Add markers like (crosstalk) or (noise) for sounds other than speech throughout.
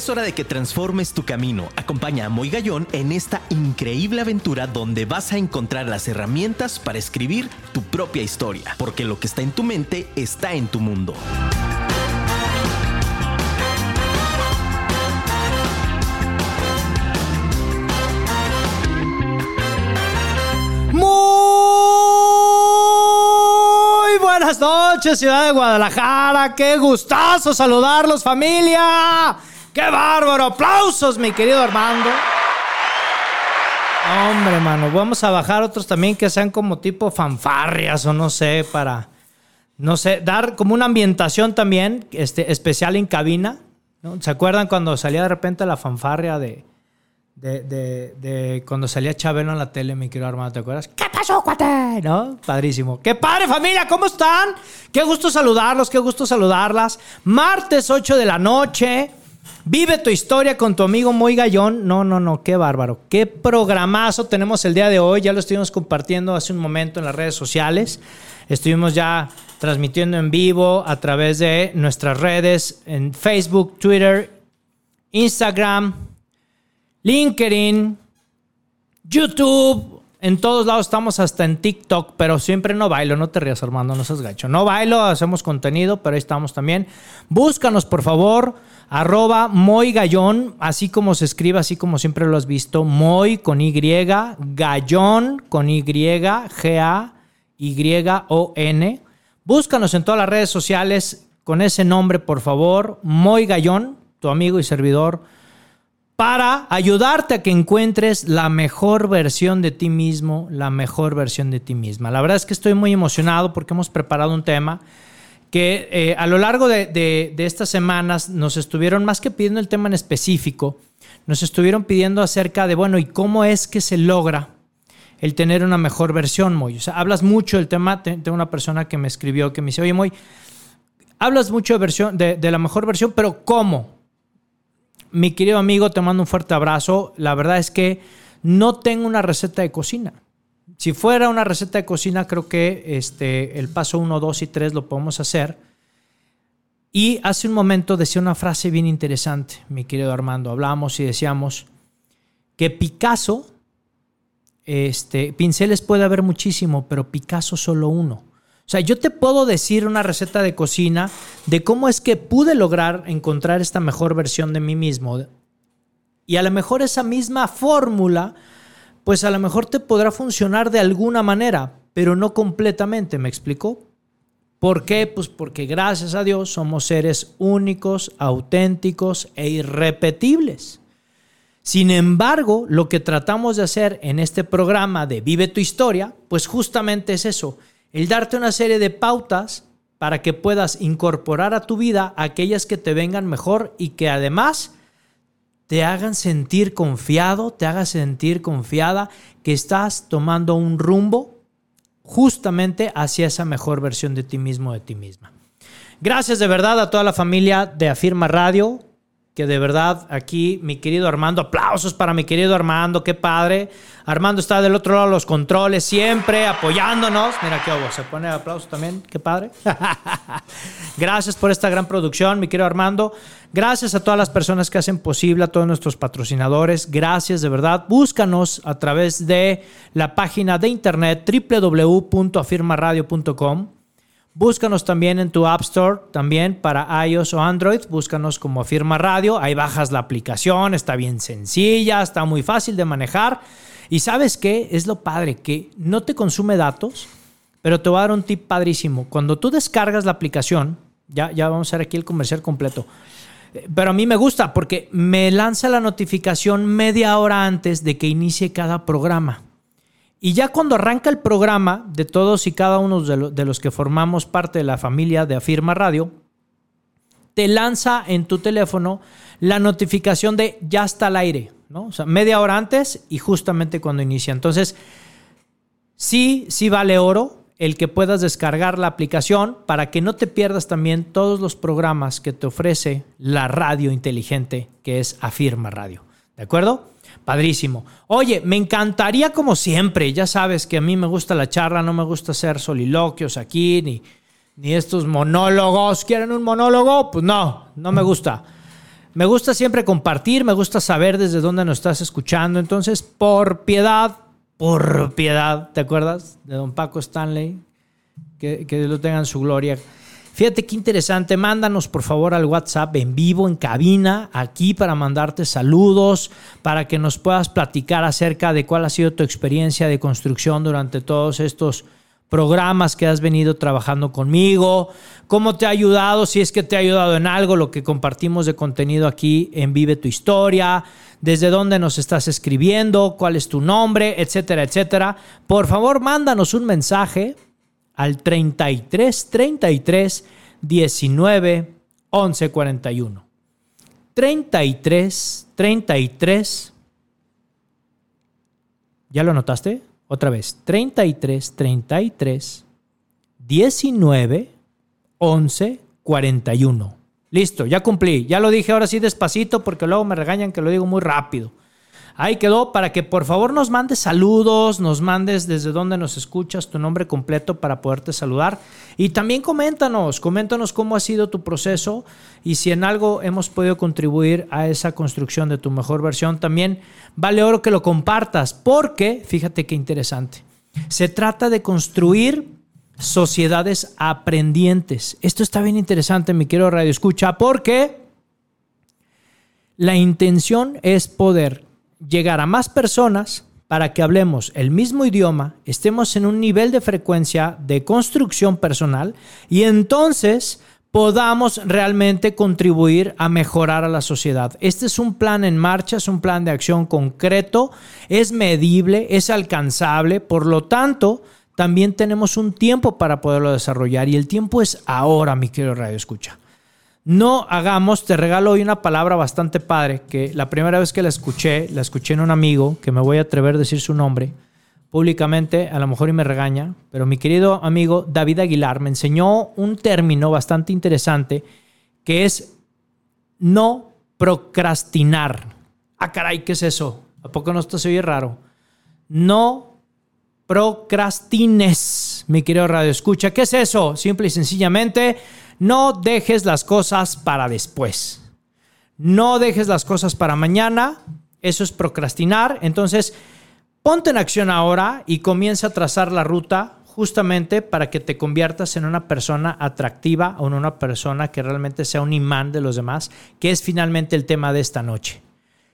Es hora de que transformes tu camino. Acompaña a Moy Gallón en esta increíble aventura donde vas a encontrar las herramientas para escribir tu propia historia, porque lo que está en tu mente está en tu mundo. Buenas noches, ciudad de Guadalajara. Qué gustazo saludarlos, familia. ¡Qué bárbaro! ¡Aplausos, mi querido Armando! Hombre, mano, vamos a bajar otros también que sean como tipo fanfarrias o no sé, para, no sé, dar como una ambientación también este, especial en cabina. ¿no? ¿Se acuerdan cuando salía de repente la fanfarria de, de, de, de cuando salía Chabelo en la tele, mi querido Armando? ¿Te acuerdas? ¿Qué pasó, cuate? ¿No? Padrísimo. ¡Qué padre, familia! ¿Cómo están? Qué gusto saludarlos, qué gusto saludarlas. Martes 8 de la noche. Vive tu historia con tu amigo Moy Gallón. No, no, no, qué bárbaro. Qué programazo tenemos el día de hoy. Ya lo estuvimos compartiendo hace un momento en las redes sociales. Estuvimos ya transmitiendo en vivo a través de nuestras redes en Facebook, Twitter, Instagram, LinkedIn, YouTube. En todos lados estamos hasta en TikTok, pero siempre no bailo, no te rías Armando, no seas gacho. No bailo, hacemos contenido, pero ahí estamos también. Búscanos por favor, arroba Moy Gallón, así como se escribe, así como siempre lo has visto, Moy con Y, Gallón con Y, G-A-Y-O-N. Búscanos en todas las redes sociales con ese nombre, por favor, Moy Gallón, tu amigo y servidor para ayudarte a que encuentres la mejor versión de ti mismo, la mejor versión de ti misma. La verdad es que estoy muy emocionado porque hemos preparado un tema que eh, a lo largo de, estas semanas nos estuvieron, más que pidiendo el tema en específico, nos estuvieron pidiendo acerca de, bueno, ¿y cómo es que se logra el tener una mejor versión, Moy? O sea, hablas mucho del tema, tengo una persona que me escribió que me dice, oye, Moy, hablas mucho de, versión, de la mejor versión, pero ¿cómo? mi querido amigo, te mando un fuerte abrazo. La verdad es que no tengo una receta de cocina. Si fuera una receta de cocina, creo que este, el paso 1, 2 y 3 lo podemos hacer. Y hace un momento decía una frase bien interesante, mi querido Armando. Hablábamos y decíamos que Picasso, este, pinceles puede haber muchísimo, pero Picasso solo uno. O sea, yo te puedo decir una receta de cocina de cómo es que pude lograr encontrar esta mejor versión de mí mismo. Y a lo mejor esa misma fórmula, pues a lo mejor te podrá funcionar de alguna manera, pero no completamente, ¿me explico? ¿Por qué? Pues porque gracias a Dios somos seres únicos, auténticos e irrepetibles. Sin embargo, lo que tratamos de hacer en este programa de Vive tu historia, pues justamente es eso, el darte una serie de pautas para que puedas incorporar a tu vida aquellas que te vengan mejor y que además te hagan sentir confiado, te hagan sentir confiada que estás tomando un rumbo justamente hacia esa mejor versión de ti mismo, de ti misma. Gracias de verdad a toda la familia de Afirma Radio, que de verdad aquí mi querido Armando, aplausos para mi querido Armando, qué padre. Armando está del otro lado de los controles, siempre apoyándonos. Mira qué obo, se pone aplauso también, qué padre. (laughs) Gracias por esta gran producción, mi querido Armando. Gracias a todas las personas que hacen posible, a todos nuestros patrocinadores. Gracias de verdad. Búscanos a través de la página de internet www.afirmaradio.com. Búscanos también en tu App Store, también para iOS o Android. Búscanos como Afirma Radio. Ahí bajas la aplicación, está bien sencilla, está muy fácil de manejar. Y sabes qué? Es lo padre, que no te consume datos, pero te voy a dar un tip padrísimo. Cuando tú descargas la aplicación, ya, ya vamos a hacer aquí el comercial completo. Pero a mí me gusta porque me lanza la notificación media hora antes de que inicie cada programa. Y ya cuando arranca el programa de todos y cada uno de, lo, de, los que formamos parte de la familia de Afirma Radio, te lanza en tu teléfono la notificación de ya está al aire, ¿no? O sea, media hora antes y justamente cuando inicia. Entonces, sí, sí vale oro el que puedas descargar la aplicación para que no te pierdas también todos los programas que te ofrece la radio inteligente que es Afirma Radio. ¿De acuerdo? Padrísimo. Oye, me encantaría como siempre, ya sabes que a mí me gusta la charla, no me gusta hacer soliloquios aquí, ni, ni estos monólogos. ¿Quieren un monólogo? Pues no, no me gusta. Me gusta siempre compartir, me gusta saber desde dónde nos estás escuchando. Entonces, por piedad, por piedad, ¿te acuerdas de don Paco Stanley? Que, que lo tengan su gloria. Fíjate qué interesante. Mándanos por favor al WhatsApp en vivo, en cabina, aquí para mandarte saludos, para que nos puedas platicar acerca de cuál ha sido tu experiencia de construcción durante todos estos programas que has venido trabajando conmigo, cómo te ha ayudado, si es que te ha ayudado en algo lo que compartimos de contenido aquí en Vive tu Historia, desde dónde nos estás escribiendo, cuál es tu nombre, etcétera, etcétera. Por favor, mándanos un mensaje al 33 33 19 11 41. 33 33 ¿Ya lo notaste? Otra vez. 33 33 19 11 41. Listo, ya cumplí. Ya lo dije ahora sí despacito porque luego me regañan que lo digo muy rápido. Ahí quedó para que por favor nos mandes saludos, nos mandes desde dónde nos escuchas, tu nombre completo para poderte saludar. Y también coméntanos, coméntanos cómo ha sido tu proceso y si en algo hemos podido contribuir a esa construcción de tu mejor versión. También vale oro que lo compartas porque, fíjate qué interesante, se trata de construir sociedades aprendientes. Esto está bien interesante, mi querido Radio Escucha, porque la intención es poder llegar a más personas para que hablemos el mismo idioma, estemos en un nivel de frecuencia de construcción personal y entonces podamos realmente contribuir a mejorar a la sociedad. Este es un plan en marcha, es un plan de acción concreto, es medible, es alcanzable, por lo tanto, también tenemos un tiempo para poderlo desarrollar y el tiempo es ahora, mi querido Radio Escucha. No hagamos, te regalo hoy una palabra bastante padre, que la primera vez que la escuché, la escuché en un amigo, que me voy a atrever a decir su nombre públicamente, a lo mejor y me regaña, pero mi querido amigo David Aguilar me enseñó un término bastante interesante que es no procrastinar. Ah, caray, ¿qué es eso? ¿A poco no esto se oye raro? No procrastines, mi querido Radio Escucha. ¿Qué es eso? Simple y sencillamente no dejes las cosas para después. No dejes las cosas para mañana. Eso es procrastinar. Entonces, ponte en acción ahora y comienza a trazar la ruta justamente para que te conviertas en una persona atractiva o en una persona que realmente sea un imán de los demás, que es finalmente el tema de esta noche.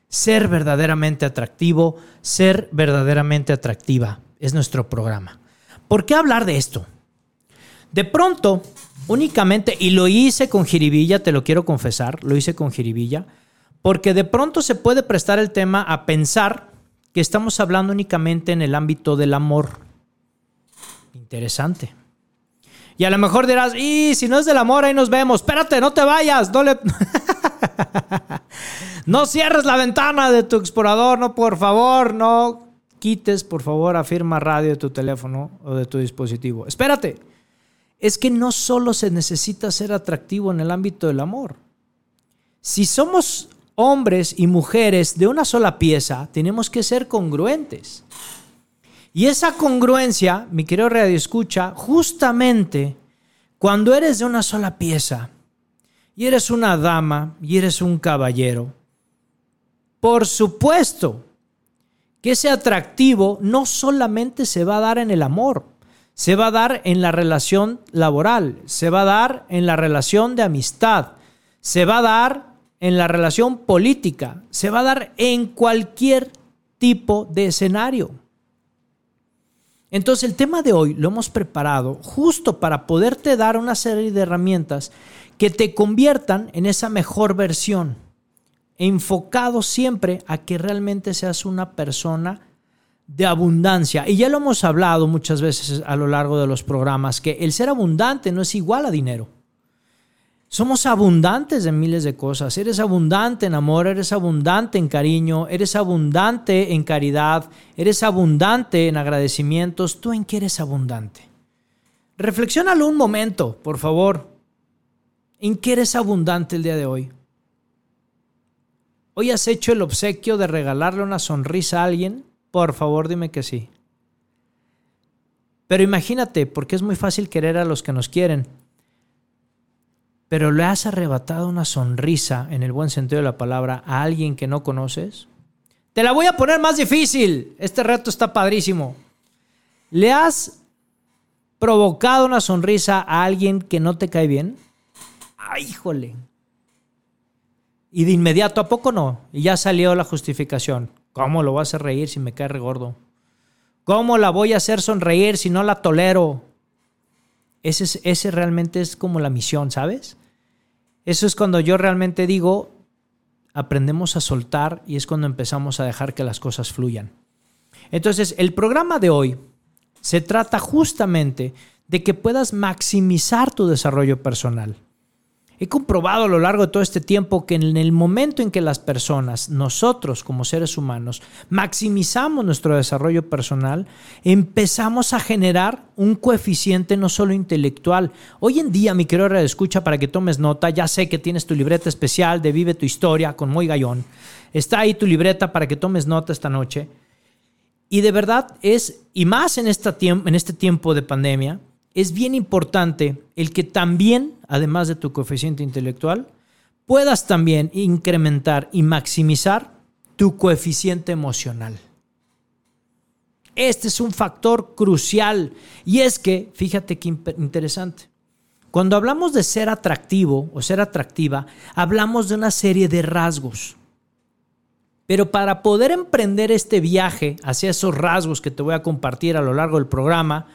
Ser verdaderamente atractivo, ser verdaderamente atractiva es nuestro programa. ¿Por qué hablar de esto? De pronto, únicamente, y lo hice con jiribilla, te lo quiero confesar, lo hice con jiribilla, porque de pronto se puede prestar el tema a pensar que estamos hablando únicamente en el ámbito del amor. Interesante. Y a lo mejor dirás, y si no es del amor, ahí nos vemos. Espérate, no te vayas. No, le... (laughs) no cierres la ventana de tu explorador, no, por favor, no quites, por favor, afirma radio de tu teléfono o de tu dispositivo. Espérate es que no solo se necesita ser atractivo en el ámbito del amor. Si somos hombres y mujeres de una sola pieza, tenemos que ser congruentes. Y esa congruencia, mi querido Radio Escucha, justamente cuando eres de una sola pieza y eres una dama y eres un caballero, por supuesto que ese atractivo no solamente se va a dar en el amor, se va a dar en la relación laboral, se va a dar en la relación de amistad, se va a dar en la relación política, se va a dar en cualquier tipo de escenario. Entonces el tema de hoy lo hemos preparado justo para poderte dar una serie de herramientas que te conviertan en esa mejor versión, enfocado siempre a que realmente seas una persona de abundancia. Y ya lo hemos hablado muchas veces a lo largo de los programas, que el ser abundante no es igual a dinero. Somos abundantes en miles de cosas. Eres abundante en amor, eres abundante en cariño, eres abundante en caridad, eres abundante en agradecimientos. ¿Tú en qué eres abundante? Reflexiónalo un momento, por favor. ¿En qué eres abundante el día de hoy? ¿Hoy has hecho el obsequio de regalarle una sonrisa a alguien? Por favor, dime que sí. Pero imagínate, porque es muy fácil querer a los que nos quieren. pero le has arrebatado una sonrisa, en el buen sentido de la palabra, a alguien que no conoces? Te la voy a poner más difícil. Este reto está padrísimo. ¿Le has provocado una sonrisa a alguien que no te cae bien? ¡Ay, híjole! Y de inmediato, ¿a poco no? Y ya salió la justificación. ¿Cómo lo vas a hacer reír si me cae regordo? ¿Cómo la voy a hacer sonreír si no la tolero? Ese, ese realmente es como la misión, ¿sabes? Eso es cuando yo realmente digo, aprendemos a soltar y es cuando empezamos a dejar que las cosas fluyan. Entonces, el programa de hoy se trata justamente de que puedas maximizar tu desarrollo personal. He comprobado a lo largo de todo este tiempo que en el momento en que las personas, nosotros como seres humanos, maximizamos nuestro desarrollo personal, empezamos a generar un coeficiente no solo intelectual. Hoy en día, mi querido escucha para que tomes nota, ya sé que tienes tu libreta especial de Vive tu historia con Muy Gallón. Está ahí tu libreta para que tomes nota esta noche. Y de verdad es, y más en este tiempo de pandemia, es bien importante el que también, además de tu coeficiente intelectual, puedas también incrementar y maximizar tu coeficiente emocional. Este es un factor crucial y es que, fíjate qué interesante, cuando hablamos de ser atractivo o ser atractiva, hablamos de una serie de rasgos. Pero para poder emprender este viaje hacia esos rasgos que te voy a compartir a lo largo del programa,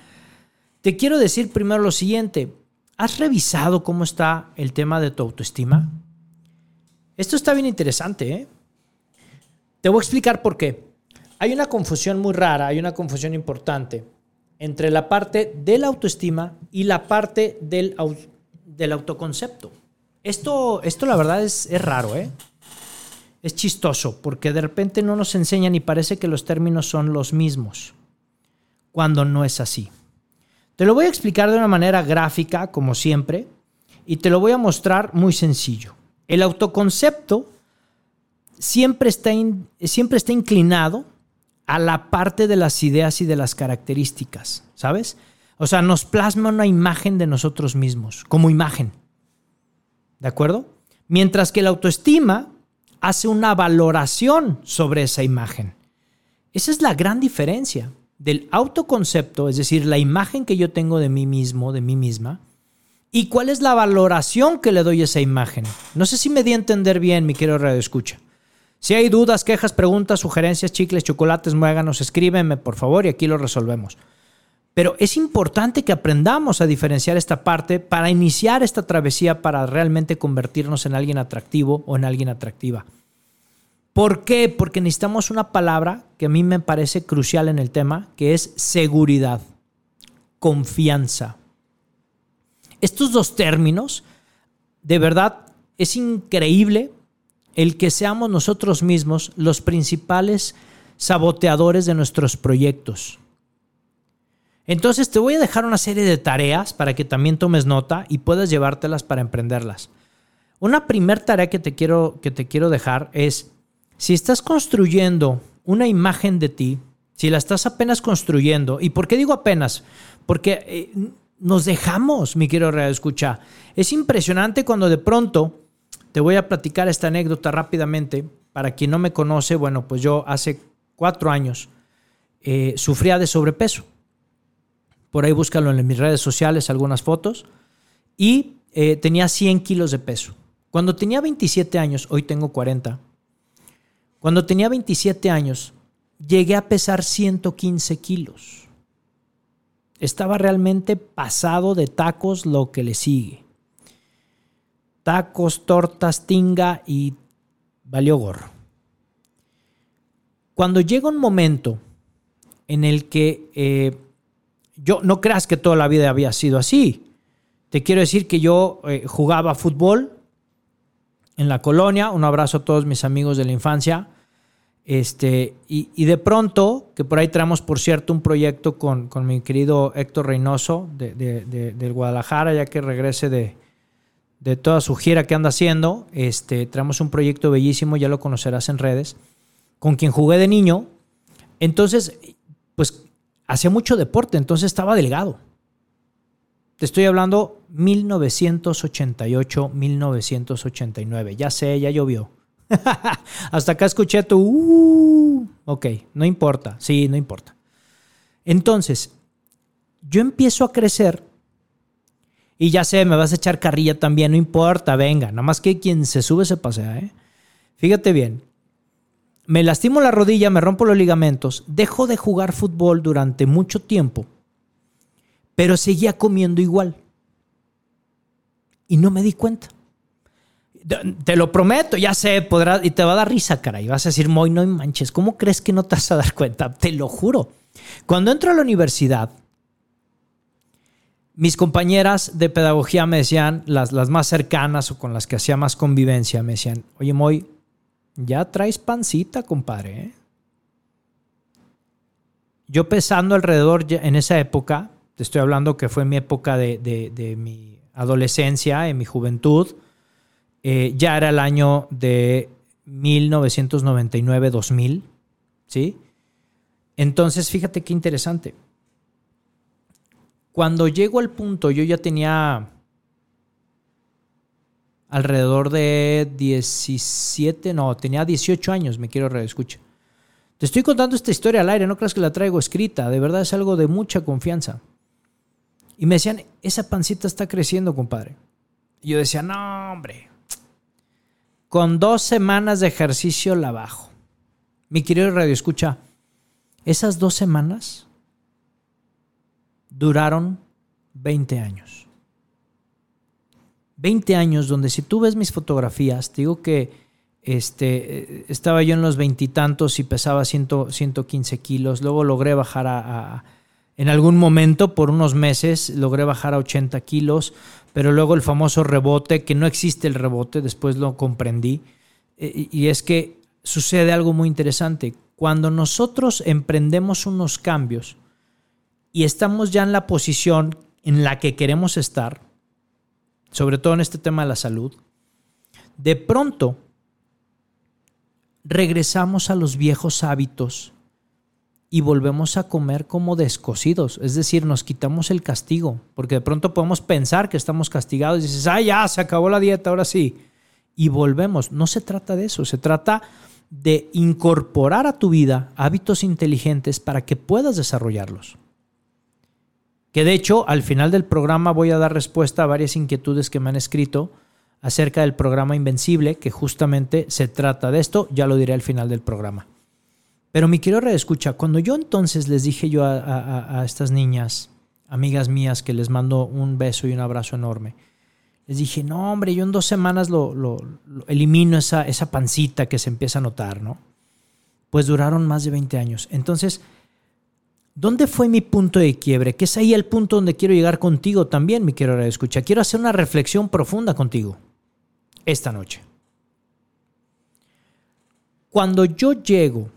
te quiero decir primero lo siguiente. ¿Has revisado cómo está el tema de tu autoestima? Esto está bien interesante. ¿eh? Te voy a explicar por qué. Hay una confusión muy rara, hay una confusión importante entre la parte de la autoestima y la parte del, autoconcepto. Esto, esto la verdad es, es raro, ¿eh? Es chistoso porque de repente no nos enseñan y parece que los términos son los mismos, cuando no es así. Te lo voy a explicar de una manera gráfica, como siempre, y te lo voy a mostrar muy sencillo. El autoconcepto siempre está, siempre está inclinado a la parte de las ideas y de las características, ¿sabes? O sea, nos plasma una imagen de nosotros mismos, como imagen. ¿De acuerdo? Mientras que la autoestima hace una valoración sobre esa imagen. Esa es la gran diferencia del autoconcepto, es decir, la imagen que yo tengo de mí mismo, de mí misma, y cuál es la valoración que le doy a esa imagen. No sé si me di a entender bien, mi querido Radio Escucha. Si hay dudas, quejas, preguntas, sugerencias, chicles, chocolates, muéganos, escríbeme, por favor, y aquí lo resolvemos. Pero es importante que aprendamos a diferenciar esta parte para iniciar esta travesía para realmente convertirnos en alguien atractivo o en alguien atractiva. ¿Por qué? Porque necesitamos una palabra que a mí me parece crucial en el tema, que es seguridad, confianza. Estos dos términos, de verdad, es increíble el que seamos nosotros mismos los principales saboteadores de nuestros proyectos. Entonces te voy a dejar una serie de tareas para que también tomes nota y puedas llevártelas para emprenderlas. Una primera tarea que te quiero, que te quiero dejar es si estás construyendo una imagen de ti, si la estás apenas construyendo, ¿y por qué digo apenas? Porque eh, nos dejamos, mi querido Radio Escucha. Es impresionante cuando de pronto te voy a platicar esta anécdota rápidamente. Para quien no me conoce, bueno, pues yo hace cuatro años eh, sufría de sobrepeso. Por ahí búscalo en mis redes sociales, algunas fotos. Y eh, tenía 100 kilos de peso. Cuando tenía 27 años, hoy tengo 40, cuando tenía 27 años, llegué a pesar 115 kilos. Estaba realmente pasado de tacos lo que le sigue. Tacos, tortas, tinga y valió gorro. Cuando llega un momento en el que eh, yo no creas que toda la vida había sido así. Te quiero decir que yo eh, jugaba fútbol, en la colonia. Un abrazo a todos mis amigos de la infancia. Este, y, de pronto, que por ahí traemos, por cierto, un proyecto con, mi querido Héctor Reynoso de, del Guadalajara, ya que regrese de, toda su gira que anda haciendo. Este, traemos un proyecto bellísimo, ya lo conocerás en redes, con quien jugué de niño. Entonces, pues hacía mucho deporte, entonces estaba delgado. Te estoy hablando 1988, 1989. Ya sé, ya llovió. (laughs) Hasta acá escuché tu... Uh, ok, no importa. Sí, no importa. Entonces, yo empiezo a crecer y ya sé, me vas a echar carrilla también, no importa, venga, nada más que quien se sube se pasea. ¿eh? Fíjate bien, me lastimo la rodilla, me rompo los ligamentos, dejo de jugar fútbol durante mucho tiempo, pero seguía comiendo igual. Y no me di cuenta. Te lo prometo, ya sé, podrás, y te va a dar risa, cara, y vas a decir, Moy, no manches, ¿cómo crees que no te vas a dar cuenta? Te lo juro. Cuando entro a la universidad, mis compañeras de pedagogía me decían, las, las más cercanas o con las que hacía más convivencia, me decían, oye, Moy, ya traes pancita, compadre. ¿eh? Yo pesando alrededor en esa época, te estoy hablando que fue mi época de, mi adolescencia, en mi juventud, eh, ya era el año de 1999-2000, ¿sí? Entonces, fíjate qué interesante. Cuando llego al punto, yo ya tenía alrededor de 17, no, tenía 18 años, me quiero reescuchar. Te estoy contando esta historia al aire, no creas que la traigo escrita, de verdad es algo de mucha confianza. Y me decían, esa pancita está creciendo, compadre. Y yo decía, no, hombre, con dos semanas de ejercicio la bajo. Mi querido radio escucha, esas dos semanas duraron 20 años. 20 años donde si tú ves mis fotografías, te digo que este, estaba yo en los veintitantos y, pesaba 115 kilos, luego logré bajar a, en algún momento, por unos meses, logré bajar a 80 kilos, pero luego el famoso rebote, que no existe el rebote, después lo comprendí, e, y es que sucede algo muy interesante. Cuando nosotros emprendemos unos cambios y estamos ya en la posición en la que queremos estar, sobre todo en este tema de la salud, de pronto regresamos a los viejos hábitos y volvemos a comer como descosidos. Es decir, nos quitamos el castigo, porque de pronto podemos pensar que estamos castigados y dices, ah, ya, se acabó la dieta, ahora sí. Y volvemos. No se trata de eso, se trata de incorporar a tu vida hábitos inteligentes para que puedas desarrollarlos que de hecho al final del programa voy a dar respuesta a varias inquietudes que me han escrito acerca del programa Invencible, que justamente se trata de esto, ya lo diré al final del programa. Pero mi querido escucha, cuando yo entonces les dije yo a, estas niñas, amigas mías, que les mando un beso y un abrazo enorme, les dije, no hombre, yo en dos semanas lo, lo elimino esa, esa pancita que se empieza a notar, ¿no? Pues duraron más de 20 años. Entonces, ¿Dónde fue mi punto de quiebre? Que es ahí el punto donde quiero llegar contigo también, mi querido escucha. Quiero hacer una reflexión profunda contigo esta noche. Cuando yo llego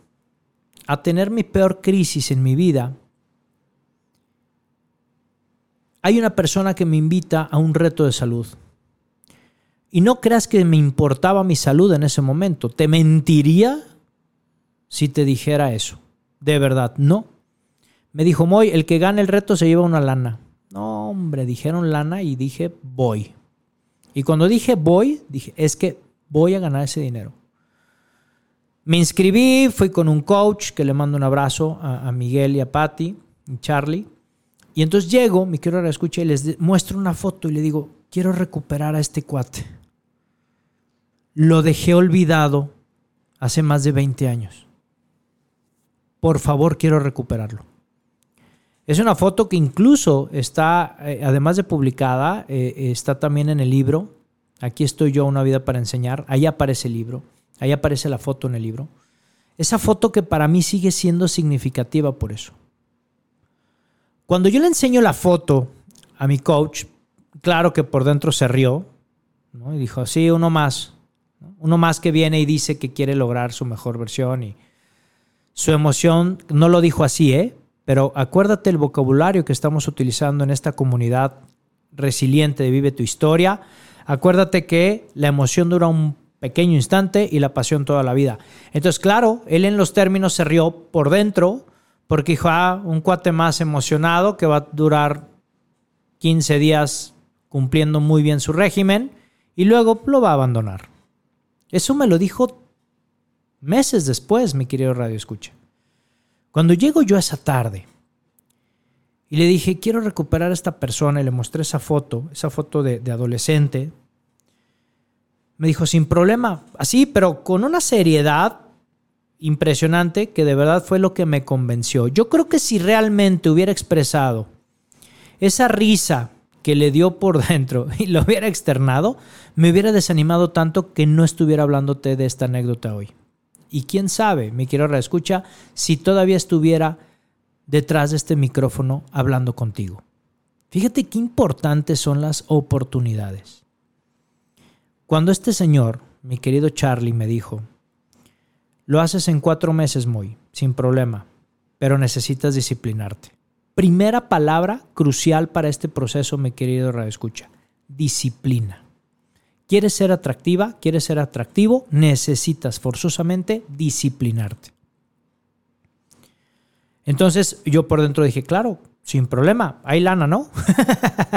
a tener mi peor crisis en mi vida, hay una persona que me invita a un reto de salud. Y no creas que me importaba mi salud en ese momento. Te mentiría si te dijera eso. De verdad, no. Me dijo, Moy, el que gane el reto se lleva una lana. No, hombre, dijeron lana y dije, voy. Y cuando dije voy, dije, es que voy a ganar ese dinero. Me inscribí, fui con un coach que le mando un abrazo a, Miguel y a Patty y Charlie. Y entonces llego, mi quiero escucha y les muestro una foto y le digo, quiero recuperar a este cuate. Lo dejé olvidado hace más de 20 años. Por favor, quiero recuperarlo. Es una foto que incluso está, eh, además de publicada, eh, está también en el libro. Aquí estoy yo, Una vida para enseñar. Ahí aparece el libro. Ahí aparece la foto en el libro. Esa foto que para mí sigue siendo significativa por eso. Cuando yo le enseño la foto a mi coach, claro que por dentro se rió y dijo, sí, uno más. Uno más que viene y dice que quiere lograr su mejor versión y su emoción, no lo dijo así, ¿eh? Pero acuérdate el vocabulario que estamos utilizando en esta comunidad resiliente de Vive tu Historia. Acuérdate que la emoción dura un pequeño instante y la pasión toda la vida. Entonces, claro, él en los términos se rió por dentro porque dijo, ah, un cuate más emocionado que va a durar 15 días cumpliendo muy bien su régimen y luego lo va a abandonar. Eso me lo dijo meses después, mi querido Radio Escucha. Cuando llego yo esa tarde y le dije, quiero recuperar a esta persona y le mostré esa foto, esa foto de, de adolescente, me dijo, sin problema, así, pero con una seriedad impresionante que de verdad fue lo que me convenció. Yo creo que si realmente hubiera expresado esa risa que le dio por (laughs) dentro y lo hubiera externado, me hubiera desanimado tanto que no estuviera hablándote de esta anécdota hoy. Y quién sabe, mi quiero reescucha, si todavía estuviera detrás de este micrófono hablando contigo. Fíjate qué importantes son las oportunidades. Cuando este señor, mi querido Charlie, me dijo, lo haces en cuatro meses, muy, sin problema, pero necesitas disciplinarte. Primera palabra crucial para este proceso, mi querido Radio Escucha, disciplina. ¿Quieres ser atractiva? ¿Quieres ser atractivo? Necesitas forzosamente disciplinarte. Entonces yo por dentro dije, claro, sin problema, hay lana, ¿no?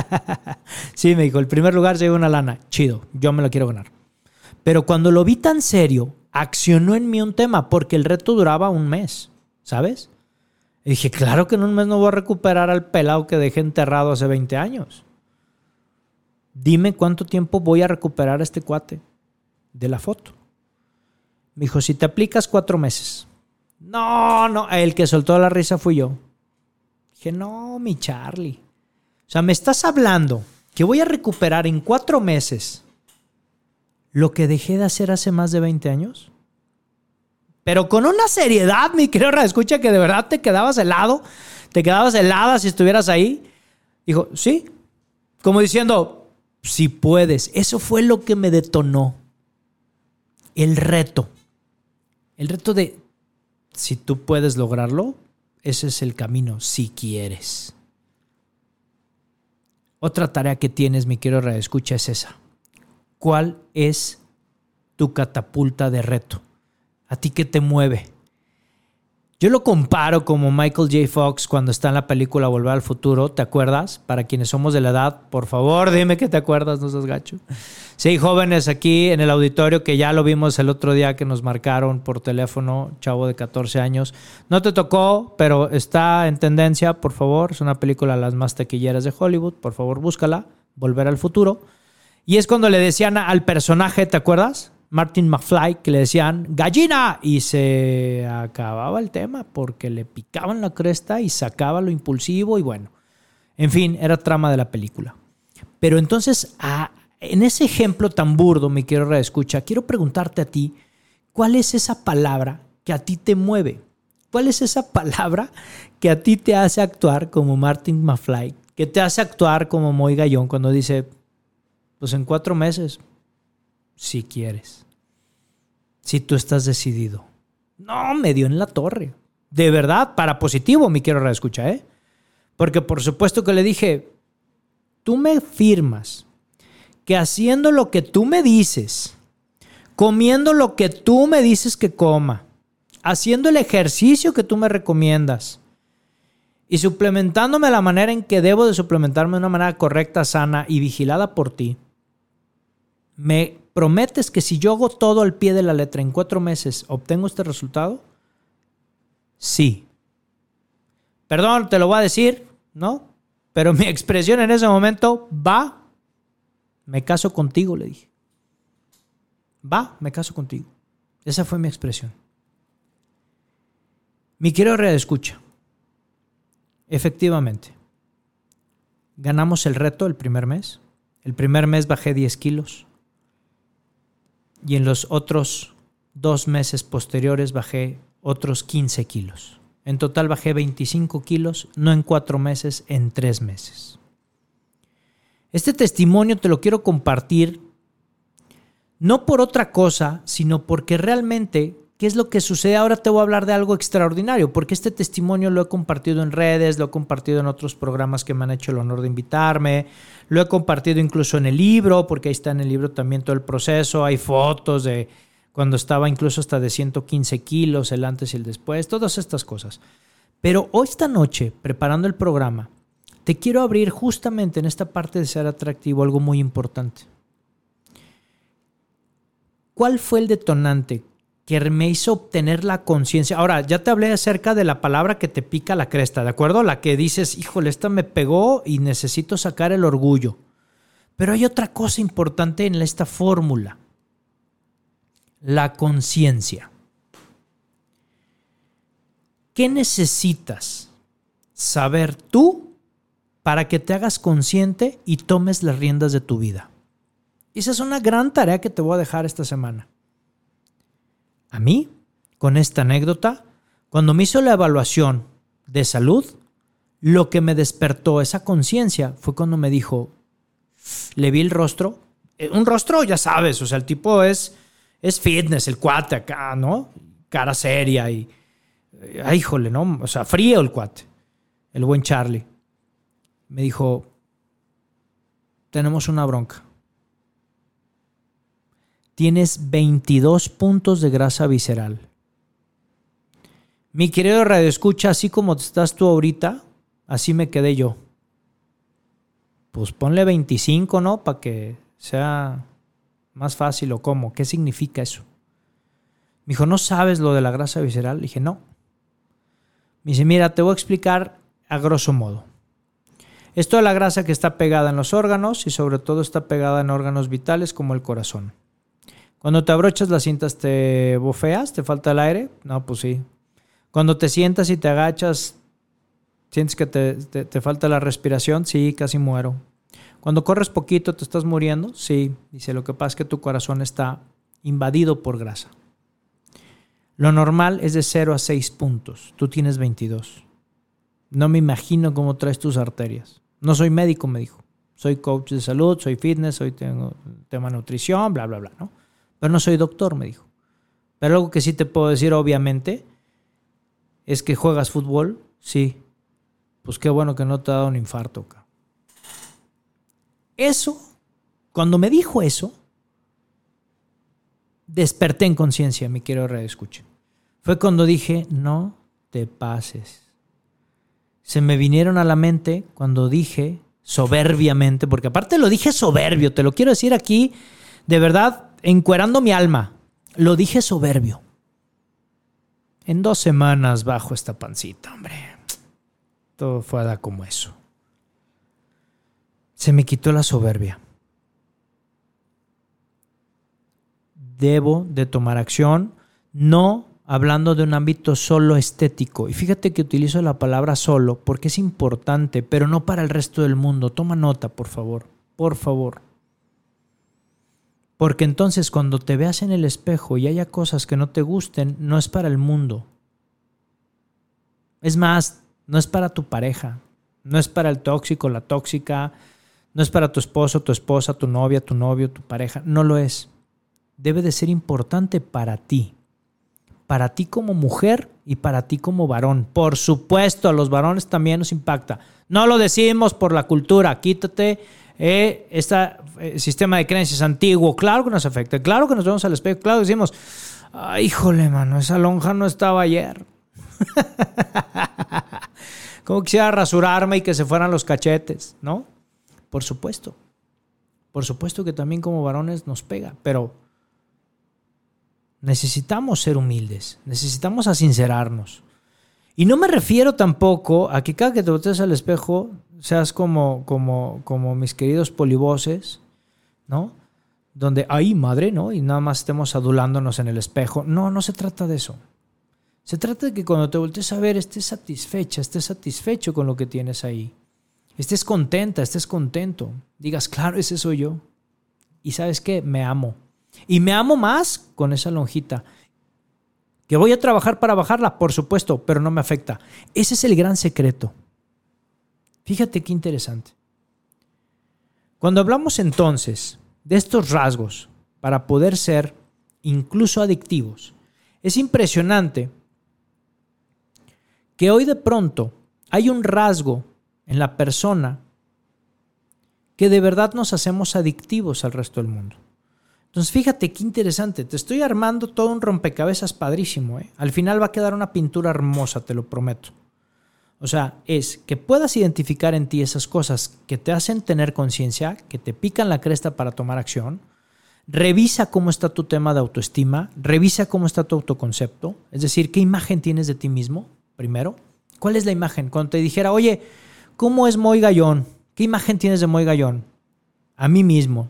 (laughs) sí, me dijo, el primer lugar llega una lana, chido, yo me lo quiero ganar. Pero cuando lo vi tan serio, accionó en mí un tema, porque el reto duraba un mes, ¿sabes? Y dije, claro que en un mes no voy a recuperar al pelado que dejé enterrado hace 20 años. Dime cuánto tiempo voy a recuperar este cuate de la foto. Me dijo, si te aplicas cuatro meses. No, no, el que soltó la risa fui yo. Dije, no, mi Charlie. O sea, me estás hablando que voy a recuperar en cuatro meses lo que dejé de hacer hace más de 20 años. Pero con una seriedad, mi querido escucha que de verdad te quedabas helado, te quedabas helada si estuvieras ahí. Dijo, sí. Como diciendo, si puedes. Eso fue lo que me detonó. El reto. El reto de, si tú puedes lograrlo, ese es el camino, si quieres. Otra tarea que tienes, mi querido escucha es esa. ¿Cuál es tu catapulta de reto? ¿A ti qué te mueve? Yo lo comparo como Michael J. Fox cuando está en la película Volver al Futuro, ¿te acuerdas? Para quienes somos de la edad, por favor, dime que te acuerdas, no seas gacho. Sí, jóvenes aquí en el auditorio que ya lo vimos el otro día que nos marcaron por teléfono, chavo de 14 años. No te tocó, pero está en tendencia, por favor. Es una película de las más taquilleras de Hollywood, por favor, búscala, Volver al Futuro. Y es cuando le decían al personaje, ¿te acuerdas? Martin McFly, que le decían gallina y se acababa el tema porque le picaban la cresta y sacaba lo impulsivo y bueno, en fin, era trama de la película. Pero entonces, en ese ejemplo tan burdo, mi quiero reescucha, quiero preguntarte a ti, ¿cuál es esa palabra que a ti te mueve? ¿Cuál es esa palabra que a ti te hace actuar como Martin McFly? Que te hace actuar como Moy Gallón cuando dice, pues en cuatro meses, si quieres. Si tú estás decidido. No, me dio en la torre. De verdad, para positivo, mi quiero reescuchar, ¿eh? Porque por supuesto que le dije, tú me firmas que haciendo lo que tú me dices, comiendo lo que tú me dices que coma, haciendo el ejercicio que tú me recomiendas y suplementándome la manera en que debo de suplementarme de una manera correcta, sana y vigilada por ti, ¿me prometes que si yo hago todo al pie de la letra en cuatro meses, obtengo este resultado? Sí. Perdón, te lo voy a decir, ¿no? Pero mi (laughs) expresión en ese momento, va, me caso contigo, le dije. Va, me caso contigo. Esa fue mi expresión. Mi quiero escucha. Efectivamente. Ganamos el reto el primer mes. El primer mes bajé 10 kilos y en los otros dos meses posteriores bajé otros 15 kilos. En total bajé 25 kilos, no en cuatro meses, en tres meses. Este testimonio te lo quiero compartir no por otra cosa, sino porque realmente ¿Qué es lo que sucede? Ahora te voy a hablar de algo extraordinario, porque este testimonio lo he compartido en redes, lo he compartido en otros programas que me han hecho el honor de invitarme, lo he compartido incluso en el libro, porque ahí está en el libro también todo el proceso, hay fotos de cuando estaba incluso hasta de 115 kilos, el antes y el después, todas estas cosas. Pero hoy esta noche, preparando el programa, te quiero abrir justamente en esta parte de ser atractivo algo muy importante. ¿Cuál fue el detonante que me hizo obtener la conciencia? Ahora, ya te hablé acerca de la palabra que te pica la cresta, ¿de acuerdo? La que dices, híjole, esta me pegó y necesito sacar el orgullo. Pero hay otra cosa importante en esta fórmula. La conciencia. ¿Qué necesitas saber tú para que te hagas consciente y tomes las riendas de tu vida? esa es una gran tarea que te voy a dejar esta semana. A mí, con esta anécdota, cuando me hizo la evaluación de salud, lo que me despertó esa conciencia fue cuando me dijo, le vi el rostro, eh, un rostro ya sabes, o sea, el tipo es, es fitness, el cuate acá, ¿no? Cara seria y, ay, híjole, ¿no? O sea, frío el cuate, el buen Charlie. Me dijo, tenemos una bronca tienes 22 puntos de grasa visceral. Mi querido Radio Escucha, así como estás tú ahorita, así me quedé yo. Pues ponle 25, ¿no? Para que sea más fácil o cómo. ¿Qué significa eso? Me dijo, ¿no sabes lo de la grasa visceral? Dije, no. Me dice, mira, te voy a explicar a grosso modo. Esto es la grasa que está pegada en los órganos y sobre todo está pegada en órganos vitales como el corazón. Cuando te abrochas las cintas, ¿te bofeas? ¿Te falta el aire? No, pues sí. Cuando te sientas y te agachas, ¿sientes que te, falta la respiración? Sí, casi muero. Cuando corres poquito, ¿te estás muriendo? Sí. Dice, lo que pasa es que tu corazón está invadido por grasa. Lo normal es de 0 a 6 puntos. Tú tienes 22. No me imagino cómo traes tus arterias. No soy médico, me dijo. Soy coach de salud, soy fitness, soy tengo tema nutrición, bla, bla, bla, ¿no? Pero no soy doctor, me dijo. Pero algo que sí te puedo decir, obviamente, es que juegas fútbol, sí. Pues qué bueno que no te ha dado un infarto. Acá. Eso, cuando me dijo eso, desperté en conciencia, mi quiero escuche. Fue cuando dije, no te pases. Se me vinieron a la mente cuando dije soberbiamente, porque aparte lo dije soberbio, te lo quiero decir aquí, de verdad, encuerando mi alma. Lo dije soberbio. En dos semanas bajo esta pancita, hombre. Todo fue como eso. Se me quitó la soberbia. Debo de tomar acción, no hablando de un ámbito solo estético. Y fíjate que utilizo la palabra solo porque es importante, pero no para el resto del mundo. Toma nota, por favor. Por favor. Porque entonces cuando te veas en el espejo y haya cosas que no te gusten, no es para el mundo. Es más, no es para tu pareja, no es para el tóxico, la tóxica, no es para tu esposo, tu esposa, tu novia, tu novio, tu pareja, no lo es. Debe de ser importante para ti, para ti como mujer y para ti como varón. Por supuesto, a los varones también nos impacta. No lo decimos por la cultura, quítate este sistema de creencias antiguo, claro que nos afecta, claro que nos vemos al espejo, claro que decimos, Ay, híjole, mano, esa lonja no estaba ayer. (laughs) Como quisiera rasurarme y que se fueran los cachetes, ¿no? Por supuesto. Por supuesto que también como varones nos pega, pero necesitamos ser humildes, necesitamos asincerarnos. Y no me refiero tampoco a que cada que te voltees al espejo seas como, como, como mis queridos polivoces, ¿no? Donde, ay, madre, ¿no? Y nada más estemos adulándonos en el espejo. No, no se trata de eso. Se trata de que cuando te voltees a ver estés satisfecha, estés satisfecho con lo que tienes ahí. Estés contenta, estés contento. Digas, claro, ese soy yo. Y sabes qué, me amo. Y me amo más con esa lonjita. Que voy a trabajar para bajarla, por supuesto, pero no me afecta. Ese es el gran secreto. Fíjate qué interesante. Cuando hablamos entonces de estos rasgos para poder ser incluso adictivos, es impresionante que hoy de pronto hay un rasgo en la persona que de verdad nos hacemos adictivos al resto del mundo. Entonces, fíjate qué interesante. Te estoy armando todo un rompecabezas padrísimo. ¿eh? Al final va a quedar una pintura hermosa, te lo prometo. O sea, es que puedas identificar en ti esas cosas que te hacen tener conciencia, que te pican la cresta para tomar acción. Revisa cómo está tu tema de autoestima, revisa cómo está tu autoconcepto, es decir, qué imagen tienes de ti mismo, primero. ¿Cuál es la imagen? Cuando te dijera, oye, ¿cómo es Moy Gallón? ¿Qué imagen tienes de Moy Gallón? A mí mismo.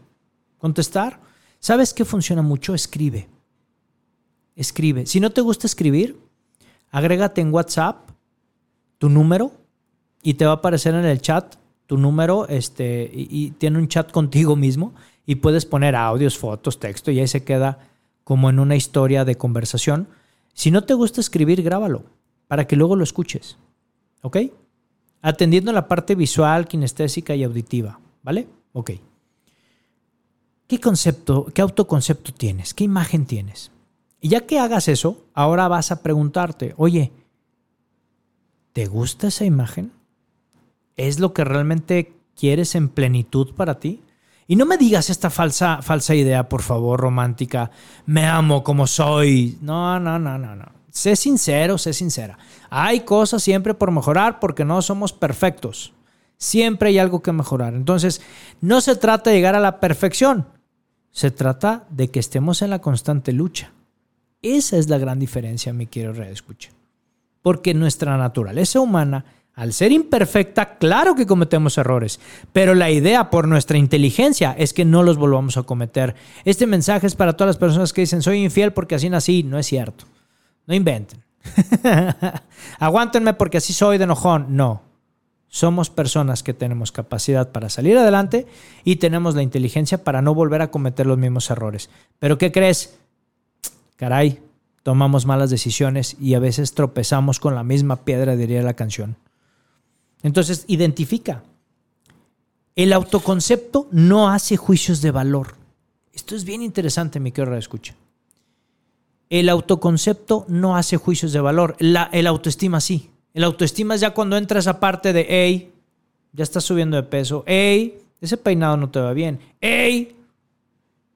Contestar. ¿Sabes qué funciona mucho? Escribe. Escribe. Si no te gusta escribir, agrégate en WhatsApp tu número y te va a aparecer en el chat tu número este, y, tiene un chat contigo mismo y puedes poner audios, fotos, texto y ahí se queda como en una historia de conversación. Si no te gusta escribir, grábalo para que luego lo escuches. ¿Ok? Atendiendo la parte visual, kinestésica y auditiva. ¿Vale? Ok. ¿Qué concepto, qué autoconcepto tienes? ¿Qué imagen tienes? Y ya que hagas eso, ahora vas a preguntarte, oye, ¿Te gusta esa imagen? ¿Es lo que realmente quieres en plenitud para ti? Y no me digas esta falsa, falsa idea, por favor, romántica. Me amo como soy. No, no, no, no, no. Sé sincero, sé sincera. Hay cosas siempre por mejorar porque no somos perfectos. Siempre hay algo que mejorar. Entonces, no se trata de llegar a la perfección. Se trata de que estemos en la constante lucha. Esa es la gran diferencia, mi quiero reescuchar porque nuestra naturaleza humana, al ser imperfecta, claro que cometemos errores, pero la idea por nuestra inteligencia es que no los volvamos a cometer. Este mensaje es para todas las personas que dicen soy infiel porque así nací, no es cierto. No inventen. (laughs) Aguántenme porque así soy de enojón. No. Somos personas que tenemos capacidad para salir adelante y tenemos la inteligencia para no volver a cometer los mismos errores. Pero ¿qué crees? Caray, tomamos malas decisiones y a veces tropezamos con la misma piedra, diría la canción. Entonces, identifica. El autoconcepto no hace juicios de valor. Esto es bien interesante, mi querido escucha. El autoconcepto no hace juicios de valor. La, el autoestima sí. El autoestima es ya cuando entra esa parte de, hey, ya estás subiendo de peso. Hey, ese peinado no te va bien. Hey,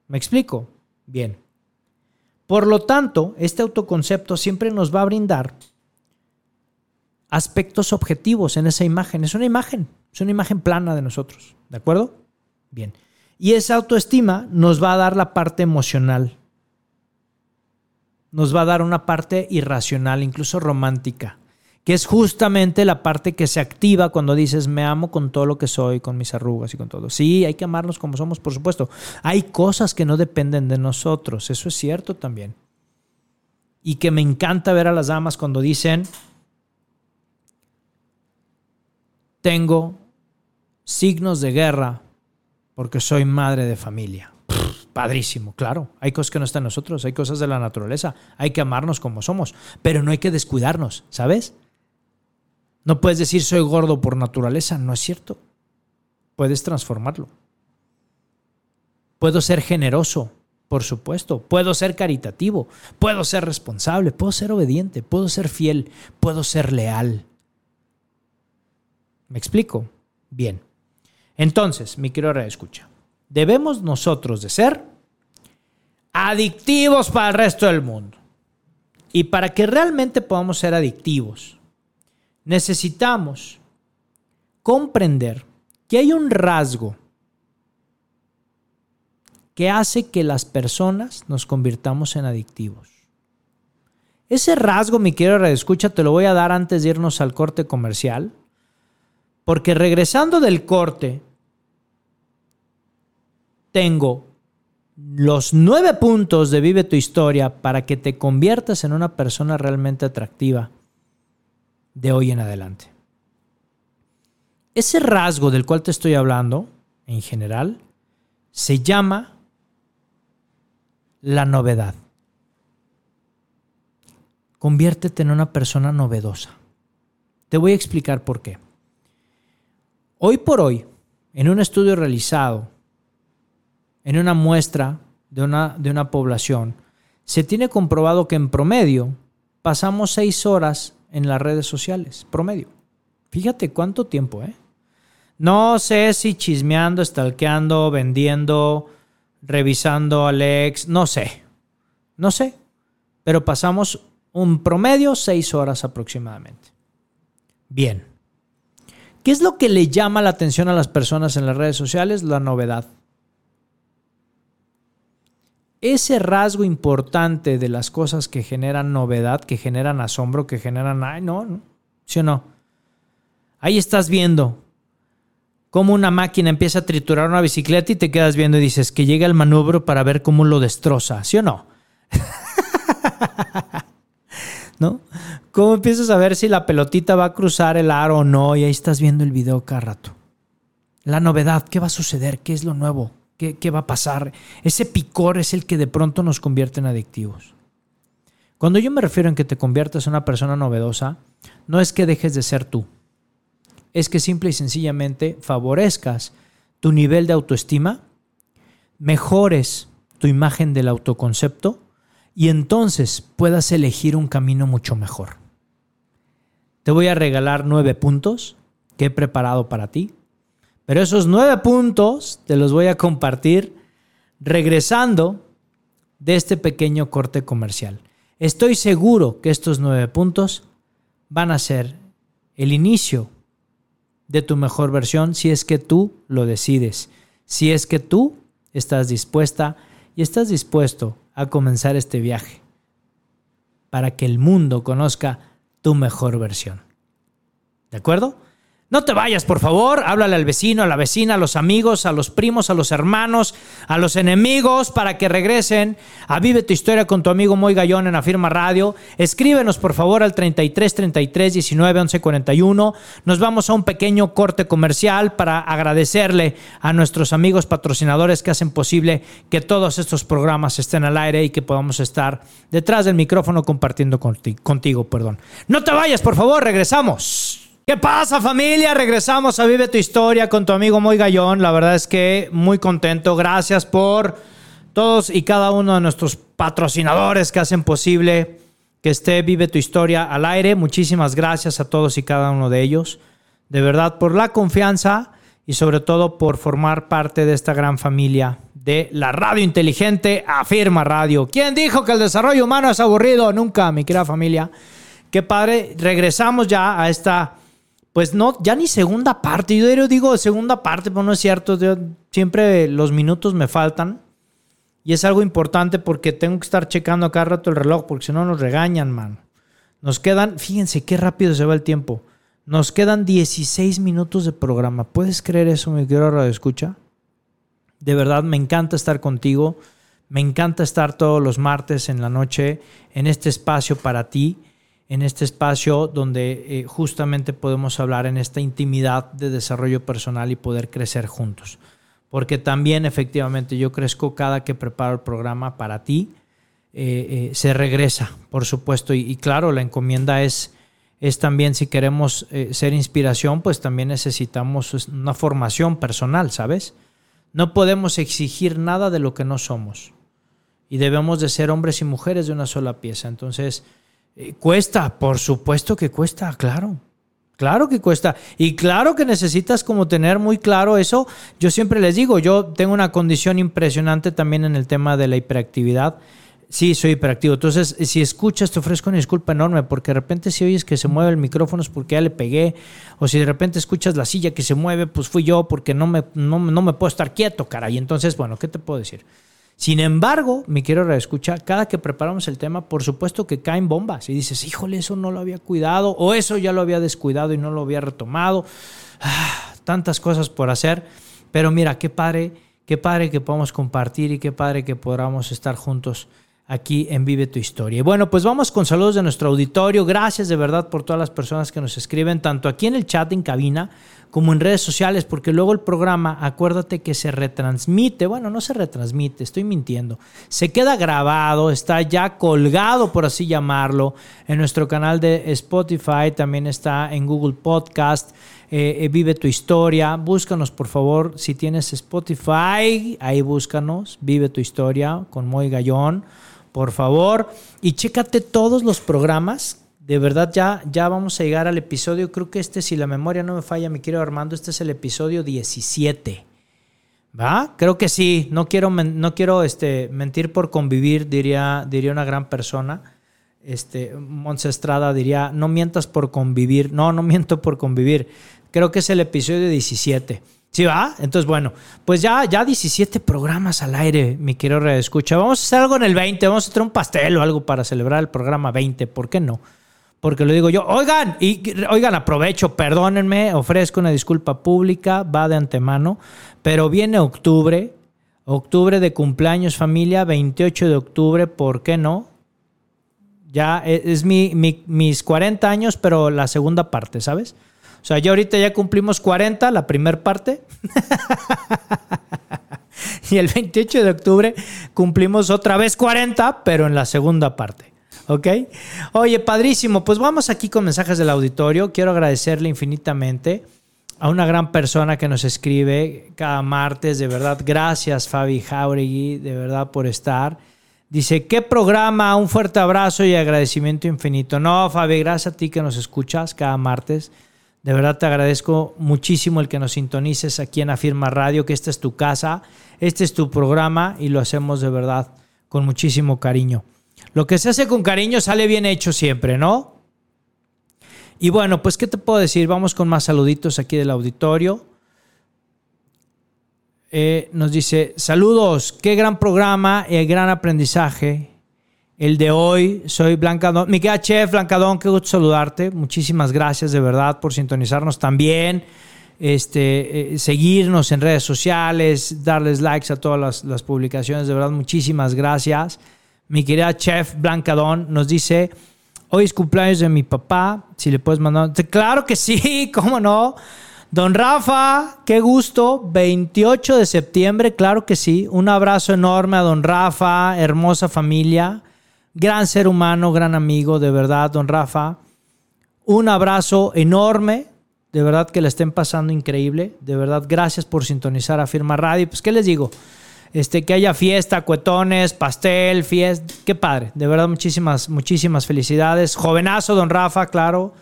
¿me explico? Bien. Por lo tanto, este autoconcepto siempre nos va a brindar aspectos objetivos en esa imagen. Es una imagen, es una imagen plana de nosotros. ¿De acuerdo? Bien. Y esa autoestima nos va a dar la parte emocional. Nos va a dar una parte irracional, incluso romántica que es justamente la parte que se activa cuando dices me amo con todo lo que soy, con mis arrugas y con todo. Sí, hay que amarnos como somos, por supuesto. Hay cosas que no dependen de nosotros, eso es cierto también. Y que me encanta ver a las damas cuando dicen, tengo signos de guerra porque soy madre de familia. Padrísimo, claro. Hay cosas que no están en nosotros, hay cosas de la naturaleza. Hay que amarnos como somos, pero no hay que descuidarnos, ¿sabes? No puedes decir soy gordo por naturaleza, no es cierto. Puedes transformarlo. Puedo ser generoso, por supuesto. Puedo ser caritativo, puedo ser responsable, puedo ser obediente, puedo ser fiel, puedo ser leal. ¿Me explico? Bien. Entonces, mi querido escucha, debemos nosotros de ser adictivos para el resto del mundo. Y para que realmente podamos ser adictivos, necesitamos comprender que hay un rasgo que hace que las personas nos convirtamos en adictivos. Ese rasgo, mi querido escucha, te lo voy a dar antes de irnos al corte comercial, porque regresando del corte, tengo los nueve puntos de Vive tu historia para que te conviertas en una persona realmente atractiva de hoy en adelante. Ese rasgo del cual te estoy hablando, en general, se llama la novedad. Conviértete en una persona novedosa. Te voy a explicar por qué. Hoy por hoy, en un estudio realizado, en una muestra de una, de una población, se tiene comprobado que en promedio pasamos seis horas en las redes sociales, promedio. Fíjate cuánto tiempo, ¿eh? No sé si chismeando, stalkeando, vendiendo, revisando al ex, no sé. No sé. Pero pasamos un promedio seis horas aproximadamente. Bien. ¿Qué es lo que le llama la atención a las personas en las redes sociales? La novedad. Ese rasgo importante de las cosas que generan novedad, que generan asombro, que generan, ay, no, no, ¿sí o no? Ahí estás viendo cómo una máquina empieza a triturar una bicicleta y te quedas viendo y dices que llega el manubrio para ver cómo lo destroza, ¿sí o no? (laughs) ¿No? ¿Cómo empiezas a ver si la pelotita va a cruzar el aro o no? Y ahí estás viendo el video cada rato. La novedad, ¿qué va a suceder? ¿Qué es lo nuevo? ¿Qué, ¿Qué, va a pasar? Ese picor es el que de pronto nos convierte en adictivos. Cuando yo me refiero en que te conviertas en una persona novedosa, no es que dejes de ser tú es que simple y sencillamente favorezcas tu nivel de autoestima, mejores tu imagen del autoconcepto y entonces puedas elegir un camino mucho mejor. Te voy a regalar nueve puntos que he preparado para ti, pero esos nueve puntos te los voy a compartir regresando de este pequeño corte comercial. Estoy seguro que estos nueve puntos van a ser el inicio de tu mejor versión si es que tú lo decides, si es que tú estás dispuesta y estás dispuesto a comenzar este viaje para que el mundo conozca tu mejor versión. ¿De acuerdo? No te vayas, por favor. Háblale al vecino, a la vecina, a los amigos, a los primos, a los hermanos, a los enemigos para que regresen a Vive tu historia con tu amigo Moy Gallón en Afirma Radio. Escríbenos, por favor, al 33 33 19 11 41. Nos vamos a un pequeño corte comercial para agradecerle a nuestros amigos patrocinadores que hacen posible que todos estos programas estén al aire y que podamos estar detrás del micrófono compartiendo contigo. contigo perdón. No te vayas, por favor. Regresamos. ¿Qué pasa familia? Regresamos a Vive tu Historia con tu amigo Moy Gallón. La verdad es que muy contento. Gracias por todos y cada uno de nuestros patrocinadores que hacen posible que esté Vive tu Historia al aire. Muchísimas gracias a todos y cada uno de ellos. De verdad, por la confianza y sobre todo por formar parte de esta gran familia de la radio inteligente Afirma Radio. ¿Quién dijo que el desarrollo humano es aburrido? Nunca, mi querida familia. Qué padre. Regresamos ya a esta pues no, ya ni segunda parte. Yo digo segunda parte, pero no es cierto. siempre los minutos me faltan. Y es algo importante porque tengo que estar checando a cada rato el reloj, porque si no nos regañan, man. Nos quedan, fíjense qué rápido se va el tiempo. Nos quedan 16 minutos de programa. ¿Puedes creer eso, mi querido Radio Escucha? De verdad, me encanta estar contigo. Me encanta estar todos los martes en la noche en este espacio para ti en este espacio donde eh, justamente podemos hablar en esta intimidad de desarrollo personal y poder crecer juntos. Porque también efectivamente yo crezco cada que preparo el programa para ti, eh, eh, se regresa, por supuesto. Y, claro, la encomienda es, es también si queremos ser inspiración, pues también necesitamos pues, una formación personal, ¿sabes? No podemos exigir nada de lo que no somos. Y debemos de ser hombres y mujeres de una sola pieza. Entonces, eh, cuesta, por supuesto que cuesta, claro. Claro que cuesta. Y claro que necesitas como tener muy claro eso. Yo siempre les digo, yo tengo una condición impresionante también en el tema de la hiperactividad. Sí, soy hiperactivo. Entonces, si escuchas, te ofrezco una disculpa enorme, porque de repente si oyes que se mueve el micrófono es porque ya le pegué, o si de repente escuchas la silla que se mueve, pues fui yo, porque no me, no, no me puedo estar quieto, cara. Y entonces, bueno, ¿qué te puedo decir? Sin embargo, mi quiero reescuchar, cada que preparamos el tema, por supuesto que caen bombas y dices, híjole, eso no lo había cuidado o eso ya lo había descuidado y no lo había retomado. Ah, tantas cosas por hacer, pero mira, qué padre, qué padre que podamos compartir y qué padre que podamos estar juntos aquí en Vive tu Historia. Y bueno, pues vamos con saludos de nuestro auditorio. Gracias de verdad por todas las personas que nos escriben, tanto aquí en el chat en cabina como en redes sociales, porque luego el programa, acuérdate que se retransmite, bueno, no se retransmite, estoy mintiendo, se queda grabado, está ya colgado, por así llamarlo, en nuestro canal de Spotify, también está en Google Podcast, eh, eh, Vive tu historia, búscanos por favor, si tienes Spotify, ahí búscanos, Vive tu historia con Moy Gallón, por favor, y chécate todos los programas de verdad ya, ya vamos a llegar al episodio, creo que este, si la memoria no me falla, mi querido Armando, este es el episodio 17. ¿Va? Creo que sí, no quiero, no quiero este, mentir por convivir, diría, diría una gran persona. este, Montse Estrada diría, no mientas por convivir. No, no (laughs) miento por convivir. Creo que es el episodio 17. ¿Sí va? Entonces, bueno, pues ya, ya 17 programas al aire, mi querido escucha. Vamos a hacer algo en el 20, vamos a hacer un pastel o algo para celebrar el programa 20, ¿por qué no? Porque lo digo yo, oigan, y oigan, aprovecho, perdónenme, ofrezco una disculpa pública, va de antemano, pero viene octubre, octubre de cumpleaños familia, 28 de octubre, ¿por qué no? Ya e, es mi, mis 40 años, pero la segunda parte, ¿sabes? O sea, ya ahorita ya cumplimos 40, la primera parte. (laughs) y el 28 de octubre cumplimos otra vez 40, pero en la segunda parte. ¿Ok? Oye, padrísimo. Pues vamos aquí con mensajes del auditorio. Quiero agradecerle infinitamente a una gran persona que nos escribe cada martes. De verdad, gracias Fabi Jauregui, de verdad por estar. Dice, ¿qué programa? Un fuerte abrazo y agradecimiento infinito. No, Fabi, gracias a ti que nos escuchas cada martes. De verdad te agradezco muchísimo el que nos sintonices aquí en Afirma Radio, que esta es tu casa, este es tu programa y lo hacemos de verdad con muchísimo cariño. Lo que se hace con cariño sale bien hecho siempre, ¿no? Y bueno, pues ¿qué te puedo decir? Vamos con más saluditos aquí del auditorio. Eh, nos dice, saludos, qué gran programa y gran aprendizaje el de hoy. Soy Blancadón. Miguel Chef, Blancadón, qué gusto saludarte. Muchísimas gracias de verdad por sintonizarnos también. Este, eh, seguirnos en redes sociales, darles likes a todas las, publicaciones. De verdad, muchísimas gracias. Mi querida Chef Blancadón nos dice, hoy es cumpleaños de mi papá. Si le puedes mandar... Claro que sí, (laughs) cómo no. Don Rafa, qué gusto. 28 de septiembre, claro que sí. Un abrazo enorme a don Rafa, hermosa familia. Gran ser humano, gran amigo, de verdad, don Rafa. Un abrazo enorme, de verdad que le estén pasando increíble. De verdad, gracias por sintonizar a Firma Radio. Pues, ¿qué les digo? Este, que haya fiesta, cuetones, pastel, fiesta. Qué padre. De verdad, muchísimas, muchísimas felicidades. Jovenazo, don Rafa, claro.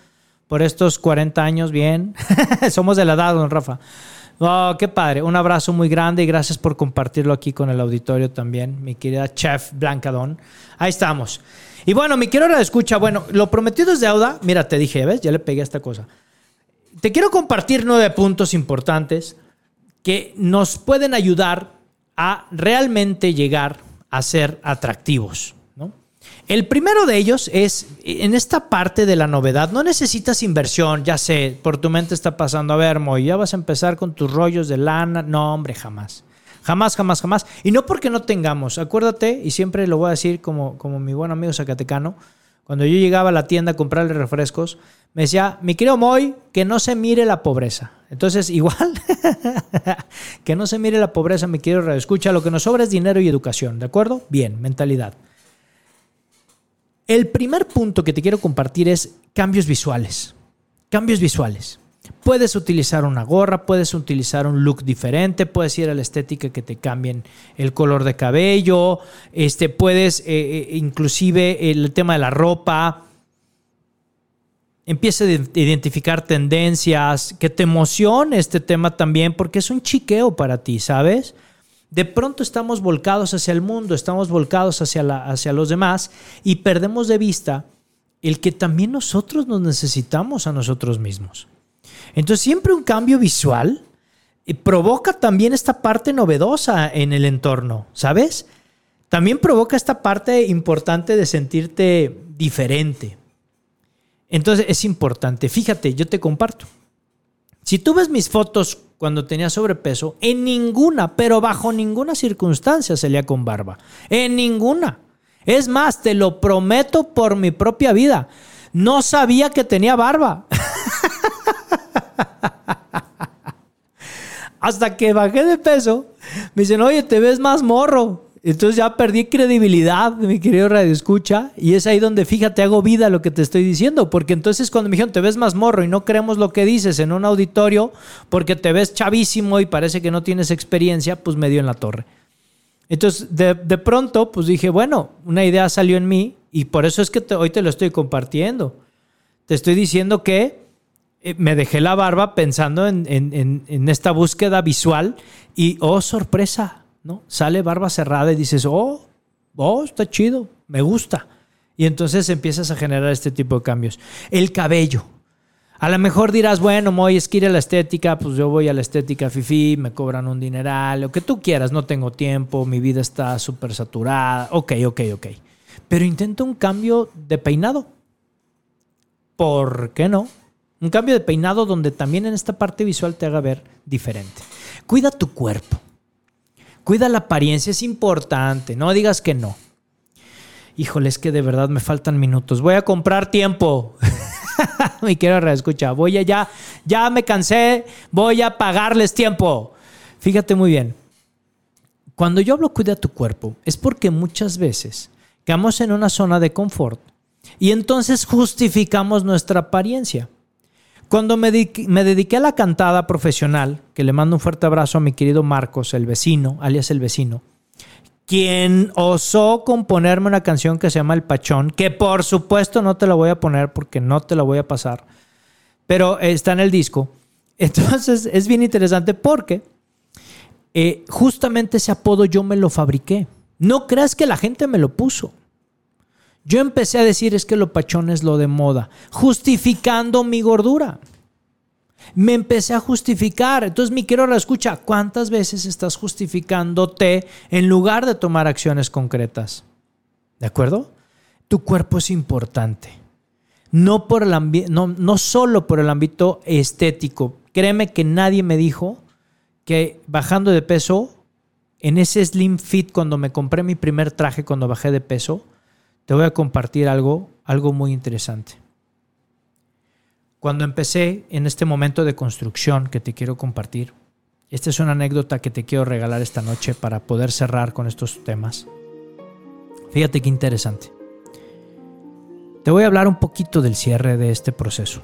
Por estos 40 años, bien. (laughs) Somos de la edad, don Rafa. Oh, qué padre. Un abrazo muy grande y gracias por compartirlo aquí con el auditorio también, mi querida Chef Blancadón. Ahí estamos. Y bueno, mi quiero de escucha. Bueno, lo prometido es deuda. Mira, te dije, ¿ves? Ya le pegué a esta cosa. Te quiero compartir nueve puntos importantes que nos pueden ayudar a realmente llegar a ser atractivos. El primero de ellos es, en esta parte de la novedad, no necesitas inversión, ya sé, por tu mente está pasando, a ver, Moy, ya vas a empezar con tus rollos de lana. No, hombre, jamás. Jamás, jamás, jamás. Y no porque no tengamos, acuérdate, y siempre lo voy a decir como, como mi buen amigo Zacatecano, cuando yo llegaba a la tienda a comprarle refrescos, me decía, mi querido Moy, que no se mire la pobreza. Entonces, (laughs) igual, que no se mire la pobreza, mi querido escucha, lo que nos sobra es dinero y educación, ¿de acuerdo? Bien, mentalidad. El primer punto que te quiero compartir es cambios visuales. Cambios visuales. Puedes utilizar una gorra, puedes utilizar un look diferente, puedes ir a la estética que te cambien el color de cabello, este, puedes eh, eh, inclusive el tema de la ropa. Empieza a identificar tendencias, que te emocione este tema también, porque es un chiqueo para ti, ¿sabes? De pronto estamos volcados hacia el mundo, estamos volcados hacia, hacia los demás y perdemos de vista el que también nosotros nos necesitamos a nosotros mismos. Entonces siempre un cambio visual eh, provoca también esta parte novedosa en el entorno, ¿sabes? También provoca esta parte importante de sentirte diferente. Entonces es importante, fíjate, yo te comparto. Si tú ves mis fotos cuando tenía sobrepeso, en ninguna, pero bajo ninguna circunstancia salía con barba. En ninguna. Es más, te lo prometo por mi propia vida. No sabía que tenía barba. (laughs) Hasta que bajé de peso, me dicen, oye, te ves más morro. Entonces ya perdí credibilidad, mi querido Radio Escucha, y es ahí donde, fíjate, hago vida lo que te estoy diciendo, porque entonces cuando me dijeron, te ves más morro y no creemos lo que dices en un auditorio, porque te ves chavísimo y parece que no tienes experiencia, pues me dio en la torre. Entonces, de, pronto, pues dije, bueno, una idea salió en mí y por eso es que hoy te lo estoy compartiendo. Te estoy diciendo que eh, me dejé la barba pensando en, en esta búsqueda visual y, oh, sorpresa, ¿no? Sale barba cerrada y dices, oh, oh, está chido, me gusta. Y entonces empiezas a generar este tipo de cambios. El cabello. A lo mejor dirás, bueno, Moy, es que la estética, pues yo voy a la estética fifi, me cobran un dineral, lo que tú quieras, no tengo tiempo, mi vida está súper saturada. Ok, ok, ok. Pero intenta un cambio de peinado. ¿Por qué no? Un cambio de peinado donde también en esta parte visual te haga ver diferente. Cuida tu cuerpo. Cuida la apariencia, es importante. No digas que no. Híjole, es que de verdad me faltan minutos. Voy a comprar tiempo. (laughs) Mi quiero reescucha. Voy a ya, ya me cansé. Voy a pagarles tiempo. Fíjate muy bien. Cuando yo hablo cuida tu cuerpo, es porque muchas veces quedamos en una zona de confort y entonces justificamos nuestra apariencia. Cuando me, dediqué a la cantada profesional, que le mando un fuerte abrazo a mi querido Marcos, el vecino, alias el vecino, quien osó componerme una canción que se llama El Pachón, que por supuesto no te la voy a poner porque no te la voy a pasar, pero está en el disco. Entonces es bien interesante porque eh, justamente ese apodo yo me lo fabriqué. No creas que la gente me lo puso. Yo empecé a decir es que lo pachón es lo de moda, justificando mi gordura. Me empecé a justificar. Entonces, mi quiero la escucha, ¿cuántas veces estás justificándote en lugar de tomar acciones concretas? ¿De acuerdo? Tu cuerpo es importante. No, por el no, no solo por el ámbito estético. Créeme que nadie me dijo que bajando de peso, en ese slim fit, cuando me compré mi primer traje, cuando bajé de peso, te voy a compartir algo, algo muy interesante. Cuando empecé en este momento de construcción que te quiero compartir, esta es una anécdota que te quiero regalar esta noche para poder cerrar con estos temas. Fíjate qué interesante. Te voy a hablar un poquito del cierre de este proceso.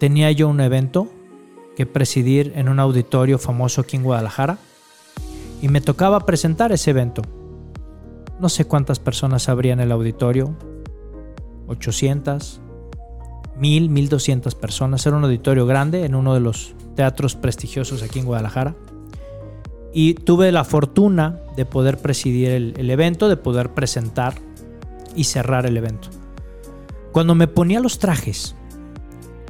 Tenía yo un evento que presidir en un auditorio famoso aquí en Guadalajara y me tocaba presentar ese evento. No sé cuántas personas habría en el auditorio, 800, 1000, 1200 personas. Era un auditorio grande en uno de los teatros prestigiosos aquí en Guadalajara. Y tuve la fortuna de poder presidir el, evento, de poder presentar y cerrar el evento. Cuando me ponía los trajes,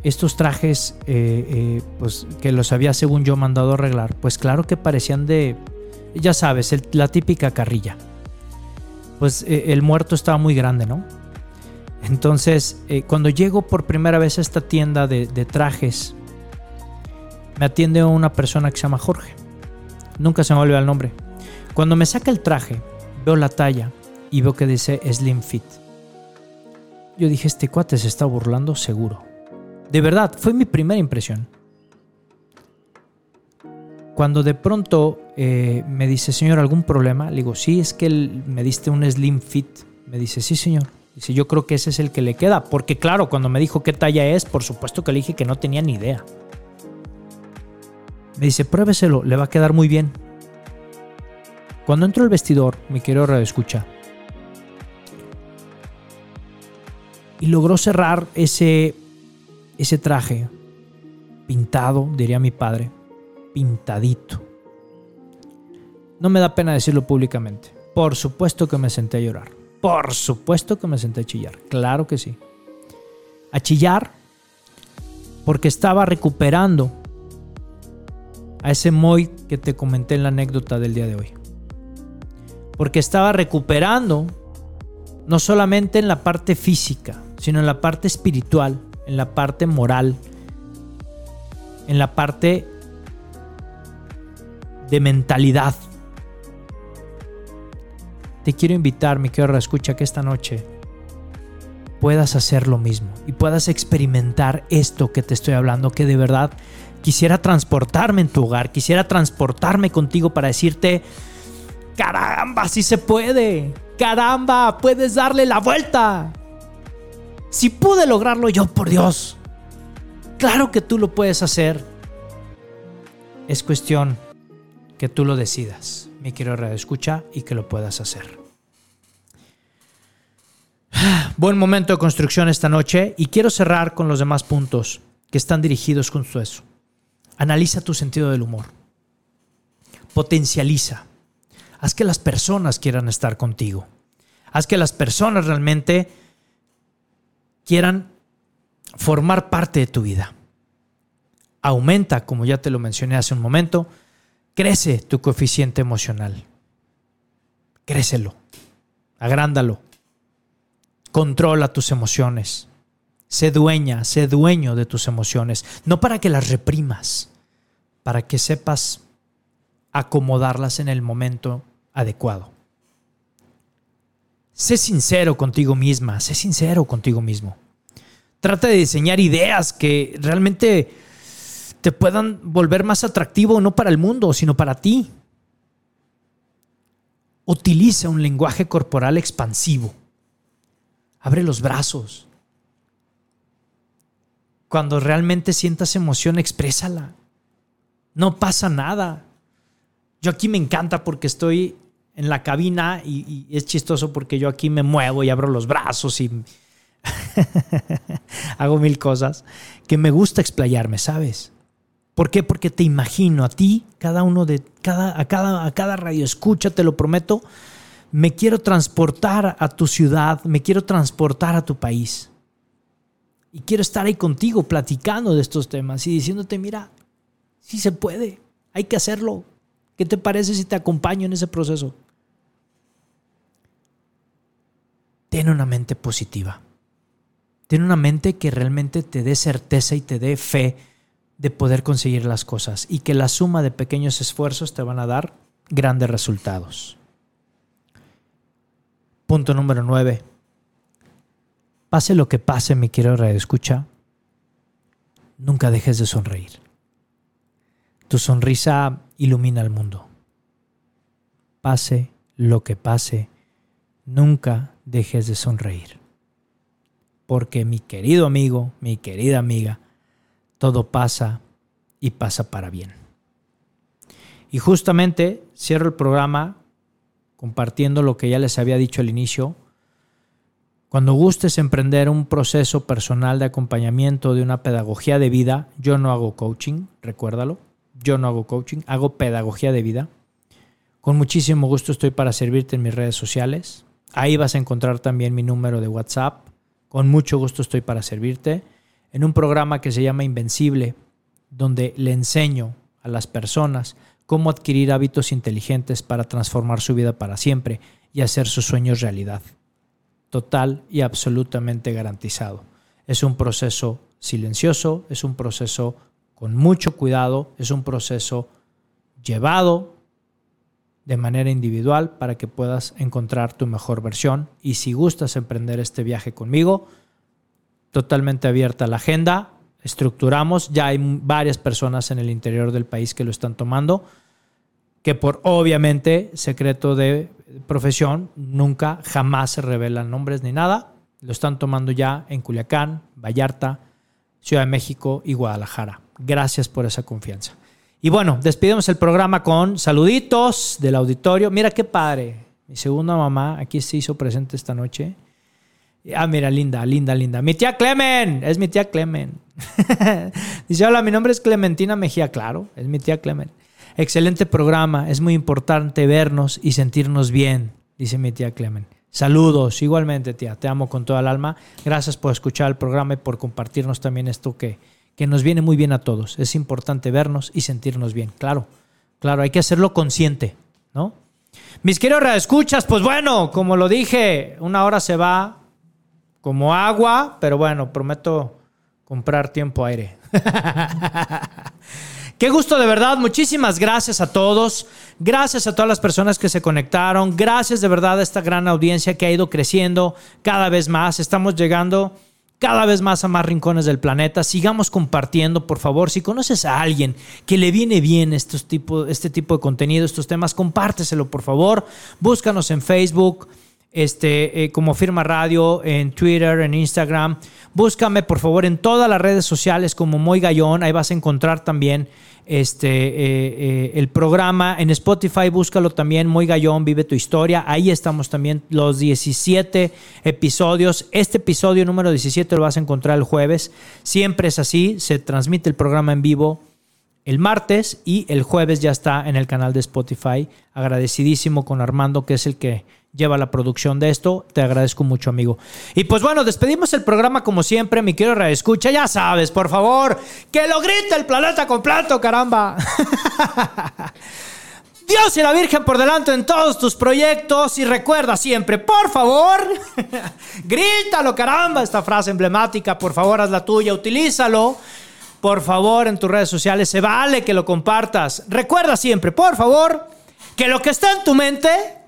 estos trajes eh, eh, pues, que los había según yo mandado arreglar, pues claro que parecían de, ya sabes, la típica carrilla pues eh, el muerto estaba muy grande, ¿no? Entonces, eh, cuando llego por primera vez a esta tienda de, trajes, me atiende una persona que se llama Jorge. Nunca se me olvida el nombre. Cuando me saca el traje, veo la talla y veo que dice Slim Fit. Yo dije, este cuate se está burlando seguro. De verdad, fue mi primera impresión. Cuando de pronto eh, me dice, señor, ¿algún problema? Le digo, sí, es que me diste un slim fit. Me dice, sí, señor. Dice, yo creo que ese es el que le queda. Porque claro, cuando me dijo qué talla es, por supuesto que le dije que no tenía ni idea. Me dice, pruébeselo, le va a quedar muy bien. Cuando entro al vestidor, mi querido radio escucha. Y logró cerrar ese, ese traje pintado, diría mi padre pintadito. No me da pena decirlo públicamente. Por supuesto que me senté a llorar. Por supuesto que me senté a chillar. Claro que sí. A chillar porque estaba recuperando a ese Moy que te comenté en la anécdota del día de hoy. Porque estaba recuperando no solamente en la parte física, sino en la parte espiritual, en la parte moral, en la parte de mentalidad. Te quiero invitar, mi querido escucha, que esta noche puedas hacer lo mismo y puedas experimentar esto que te estoy hablando, que de verdad quisiera transportarme en tu hogar, quisiera transportarme contigo para decirte, caramba, si se puede, caramba, puedes darle la vuelta. Si pude lograrlo yo, por Dios, claro que tú lo puedes hacer. Es cuestión que tú lo decidas, mi querido escucha y que lo puedas hacer. Buen momento de construcción esta noche y quiero cerrar con los demás puntos que están dirigidos con eso. Analiza tu sentido del humor. Potencializa. Haz que las personas quieran estar contigo. Haz que las personas realmente quieran formar parte de tu vida. Aumenta, como ya te lo mencioné hace un momento, crece tu coeficiente emocional. Crécelo, agrándalo, controla tus emociones, sé dueña, sé dueño de tus emociones, no para que las reprimas, para que sepas acomodarlas en el momento adecuado. Sé sincero contigo misma, sé sincero contigo mismo. Trata de diseñar ideas que realmente te puedan volver más atractivo no para el mundo, sino para ti. Utiliza un lenguaje corporal expansivo. Abre los brazos. Cuando realmente sientas emoción, exprésala. No pasa nada. Yo aquí me encanta porque estoy en la cabina y, es chistoso porque yo aquí me muevo y abro los brazos y (laughs) hago mil cosas que me gusta explayarme, ¿sabes? ¿Por qué? Porque te imagino a ti, cada uno de cada a cada a cada radio escucha, te lo prometo, me quiero transportar a tu ciudad, me quiero transportar a tu país. Y quiero estar ahí contigo platicando de estos temas y diciéndote, mira, sí se puede, hay que hacerlo. ¿Qué te parece si te acompaño en ese proceso? Ten una mente positiva. Ten una mente que realmente te dé certeza y te dé fe de poder conseguir las cosas y que la suma de pequeños esfuerzos te van a dar grandes resultados. Punto número 9. Pase lo que pase, mi querido escucha, nunca dejes de sonreír. Tu sonrisa ilumina el mundo. Pase lo que pase, nunca dejes de sonreír. Porque mi querido amigo, mi querida amiga, todo pasa y pasa para bien. Y justamente cierro el programa compartiendo lo que ya les había dicho al inicio. Cuando gustes emprender un proceso personal de acompañamiento de una pedagogía de vida, yo no hago coaching, recuérdalo yo no hago coaching, hago pedagogía de vida. Con muchísimo gusto estoy para servirte en mis redes sociales. Ahí vas a encontrar también mi número de WhatsApp. Con mucho gusto estoy para servirte. En un programa que se llama Invencible, donde le enseño a las personas cómo adquirir hábitos inteligentes para transformar su vida para siempre y hacer sus sueños realidad. Total y absolutamente garantizado. Es un proceso silencioso, es un proceso con mucho cuidado, es un proceso llevado de manera individual para que puedas encontrar tu mejor versión. Y si gustas emprender este viaje conmigo, totalmente abierta la agenda, estructuramos, ya hay varias personas en el interior del país que lo están tomando, que por obviamente secreto de profesión, nunca, jamás se revelan nombres ni nada, lo están tomando ya en Culiacán, Vallarta, Ciudad de México y Guadalajara. Gracias por esa confianza. Y bueno, despedimos el programa con saluditos del auditorio. Mira qué padre. Mi segunda mamá aquí se hizo presente esta noche. Ah, mira, linda, linda, linda. Mi tía Clemen, es mi tía Clemen. (laughs) Dice, hola, mi nombre es Clementina Mejía, claro, es mi tía Clemen. Excelente programa, es muy importante vernos y sentirnos bien, dice mi tía Clemen. Saludos, igualmente tía, te amo con toda el alma. Gracias por escuchar el programa y por compartirnos también esto que, que nos viene muy bien a todos. Es importante vernos y sentirnos bien. Claro, claro, hay que hacerlo consciente, ¿no? Mis queridos escuchas, pues bueno, como lo dije, una hora se va como agua, pero bueno, prometo comprar tiempo aire. (laughs) Qué gusto de verdad, muchísimas gracias a todos, gracias a todas las personas que se conectaron, gracias de verdad a esta gran audiencia que ha ido creciendo cada vez más, estamos llegando cada vez más a más rincones del planeta. Sigamos compartiendo, por favor. Si conoces a alguien que le viene bien estos tipo, este tipo de contenido, estos temas, compárteselo, por favor. Búscanos en Facebook, este, eh, como Firma Radio, en Twitter, en Instagram. Búscame, por favor, en todas las redes sociales como Moy Gallón. Ahí vas a encontrar también este, eh, eh, el programa. En Spotify búscalo también, Muy Gallón, Vive tu Historia. Ahí estamos también los 17 episodios. Este episodio número 17 lo vas a encontrar el jueves. Siempre es así, se transmite el programa en vivo el martes y el jueves ya está en el canal de Spotify. Agradecidísimo con Armando, que es el que lleva la producción de esto. Te agradezco mucho, amigo. Y pues bueno, despedimos el programa como siempre, mi querido escucha Ya sabes, por favor, que lo grite el planeta completo, caramba. (laughs) Dios y la Virgen por delante en todos tus proyectos y recuerda siempre, por favor, (laughs) grítalo, caramba, esta frase emblemática, por favor, haz la tuya, utilízalo. Por favor, en tus redes sociales se vale que lo compartas. Recuerda siempre, por favor, que lo que está en tu mente,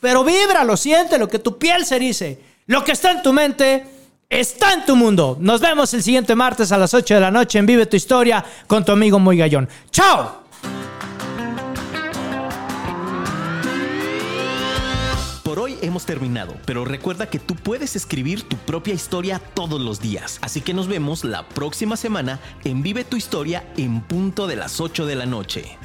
pero vibra, lo siente, lo que tu piel se dice, lo que está en tu mente está en tu mundo. Nos vemos el siguiente martes a las 8 de la noche en Vive tu Historia con tu amigo Muy Gallón. ¡Chao! hoy hemos terminado, pero recuerda que tú puedes escribir tu propia historia todos los días. Así que nos vemos la próxima semana en Vive tu Historia en punto de las 8 de la noche.